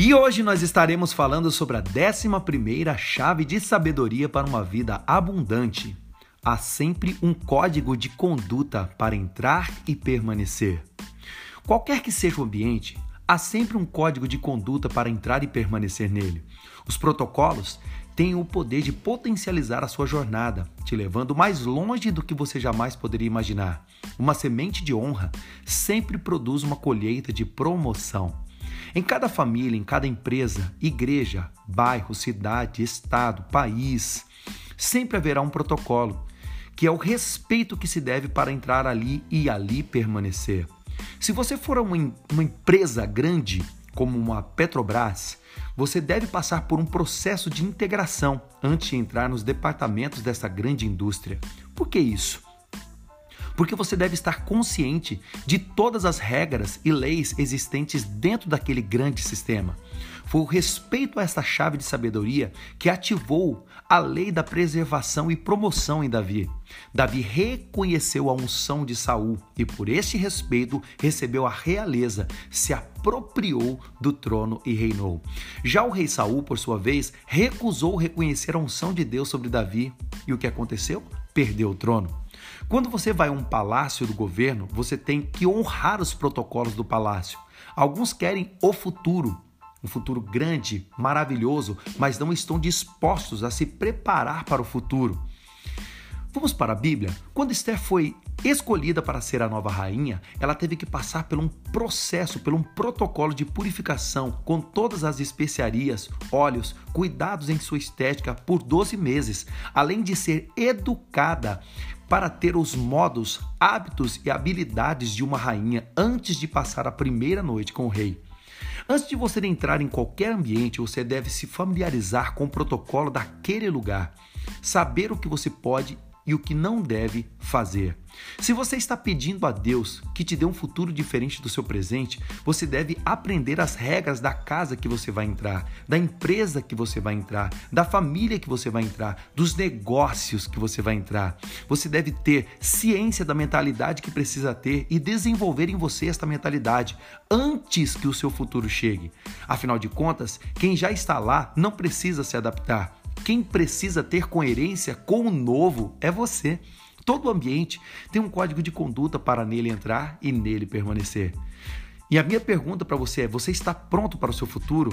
E hoje nós estaremos falando sobre a 11 chave de sabedoria para uma vida abundante. Há sempre um código de conduta para entrar e permanecer. Qualquer que seja o ambiente, há sempre um código de conduta para entrar e permanecer nele. Os protocolos têm o poder de potencializar a sua jornada, te levando mais longe do que você jamais poderia imaginar. Uma semente de honra sempre produz uma colheita de promoção. Em cada família, em cada empresa, igreja, bairro, cidade, estado, país, sempre haverá um protocolo, que é o respeito que se deve para entrar ali e ali permanecer. Se você for uma, uma empresa grande, como uma Petrobras, você deve passar por um processo de integração antes de entrar nos departamentos dessa grande indústria. Por que isso? Porque você deve estar consciente de todas as regras e leis existentes dentro daquele grande sistema. Foi o respeito a essa chave de sabedoria que ativou a lei da preservação e promoção em Davi. Davi reconheceu a unção de Saul e por este respeito recebeu a realeza, se apropriou do trono e reinou. Já o rei Saul, por sua vez, recusou reconhecer a unção de Deus sobre Davi e o que aconteceu? Perdeu o trono. Quando você vai a um palácio do governo, você tem que honrar os protocolos do palácio. Alguns querem o futuro, um futuro grande, maravilhoso, mas não estão dispostos a se preparar para o futuro. Vamos para a Bíblia? Quando Esther foi escolhida para ser a nova rainha, ela teve que passar por um processo, por um protocolo de purificação com todas as especiarias, óleos, cuidados em sua estética por 12 meses, além de ser educada para ter os modos, hábitos e habilidades de uma rainha antes de passar a primeira noite com o rei. Antes de você entrar em qualquer ambiente, você deve se familiarizar com o protocolo daquele lugar, saber o que você pode e o que não deve fazer. Se você está pedindo a Deus que te dê um futuro diferente do seu presente, você deve aprender as regras da casa que você vai entrar, da empresa que você vai entrar, da família que você vai entrar, dos negócios que você vai entrar. Você deve ter ciência da mentalidade que precisa ter e desenvolver em você esta mentalidade antes que o seu futuro chegue. Afinal de contas, quem já está lá não precisa se adaptar. Quem precisa ter coerência com o novo é você. Todo ambiente tem um código de conduta para nele entrar e nele permanecer. E a minha pergunta para você é: você está pronto para o seu futuro?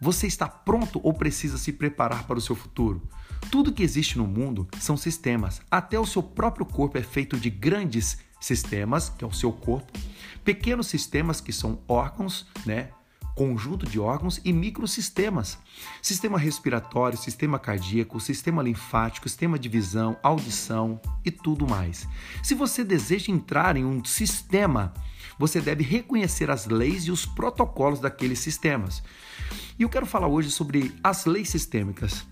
Você está pronto ou precisa se preparar para o seu futuro? Tudo que existe no mundo são sistemas. Até o seu próprio corpo é feito de grandes sistemas, que é o seu corpo, pequenos sistemas que são órgãos, né? Conjunto de órgãos e microsistemas. Sistema respiratório, sistema cardíaco, sistema linfático, sistema de visão, audição e tudo mais. Se você deseja entrar em um sistema, você deve reconhecer as leis e os protocolos daqueles sistemas. E eu quero falar hoje sobre as leis sistêmicas.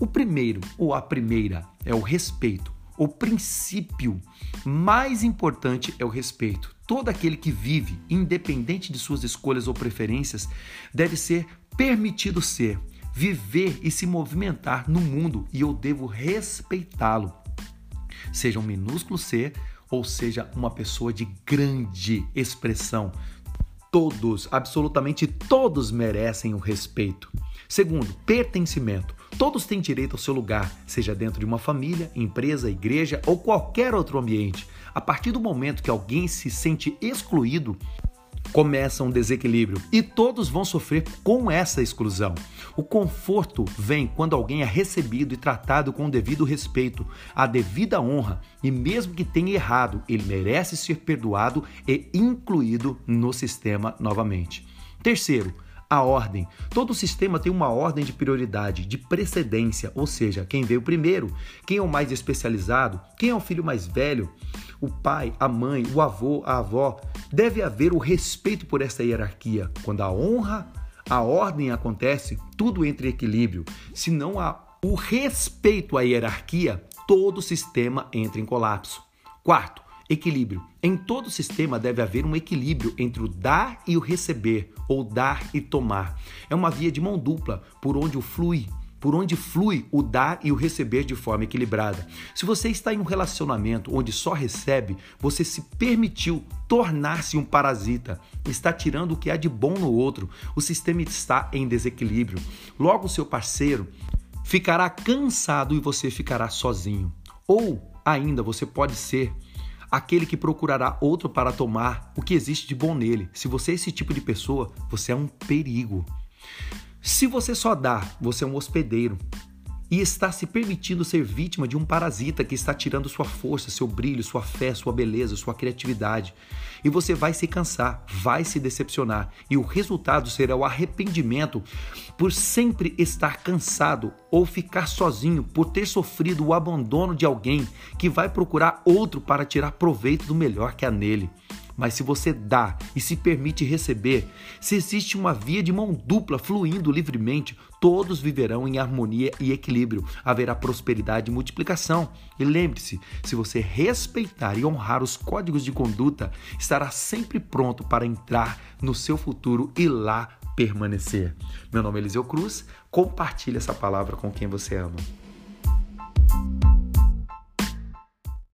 O primeiro, ou a primeira, é o respeito. O princípio mais importante é o respeito. Todo aquele que vive, independente de suas escolhas ou preferências, deve ser permitido ser, viver e se movimentar no mundo e eu devo respeitá-lo. Seja um minúsculo ser ou seja uma pessoa de grande expressão. Todos, absolutamente todos merecem o respeito. Segundo, pertencimento. Todos têm direito ao seu lugar, seja dentro de uma família, empresa, igreja ou qualquer outro ambiente. A partir do momento que alguém se sente excluído, começa um desequilíbrio e todos vão sofrer com essa exclusão. O conforto vem quando alguém é recebido e tratado com o devido respeito, a devida honra e mesmo que tenha errado, ele merece ser perdoado e incluído no sistema novamente. Terceiro, a ordem. Todo sistema tem uma ordem de prioridade, de precedência, ou seja, quem veio primeiro, quem é o mais especializado, quem é o filho mais velho, o pai, a mãe, o avô, a avó. Deve haver o respeito por essa hierarquia. Quando a honra, a ordem acontece, tudo entra em equilíbrio. Se não há o respeito à hierarquia, todo sistema entra em colapso. Quarto, Equilíbrio. Em todo sistema deve haver um equilíbrio entre o dar e o receber, ou dar e tomar. É uma via de mão dupla por onde o flui por onde flui o dar e o receber de forma equilibrada. Se você está em um relacionamento onde só recebe, você se permitiu tornar-se um parasita, está tirando o que há de bom no outro, o sistema está em desequilíbrio. Logo, seu parceiro ficará cansado e você ficará sozinho. Ou ainda você pode ser aquele que procurará outro para tomar o que existe de bom nele. Se você é esse tipo de pessoa, você é um perigo. Se você só dá, você é um hospedeiro e está se permitindo ser vítima de um parasita que está tirando sua força, seu brilho, sua fé, sua beleza, sua criatividade. E você vai se cansar, vai se decepcionar, e o resultado será o arrependimento por sempre estar cansado ou ficar sozinho por ter sofrido o abandono de alguém que vai procurar outro para tirar proveito do melhor que há nele. Mas se você dá e se permite receber, se existe uma via de mão dupla fluindo livremente, todos viverão em harmonia e equilíbrio. Haverá prosperidade e multiplicação. E lembre-se: se você respeitar e honrar os códigos de conduta, estará sempre pronto para entrar no seu futuro e lá permanecer. Meu nome é Eliseu Cruz. Compartilhe essa palavra com quem você ama.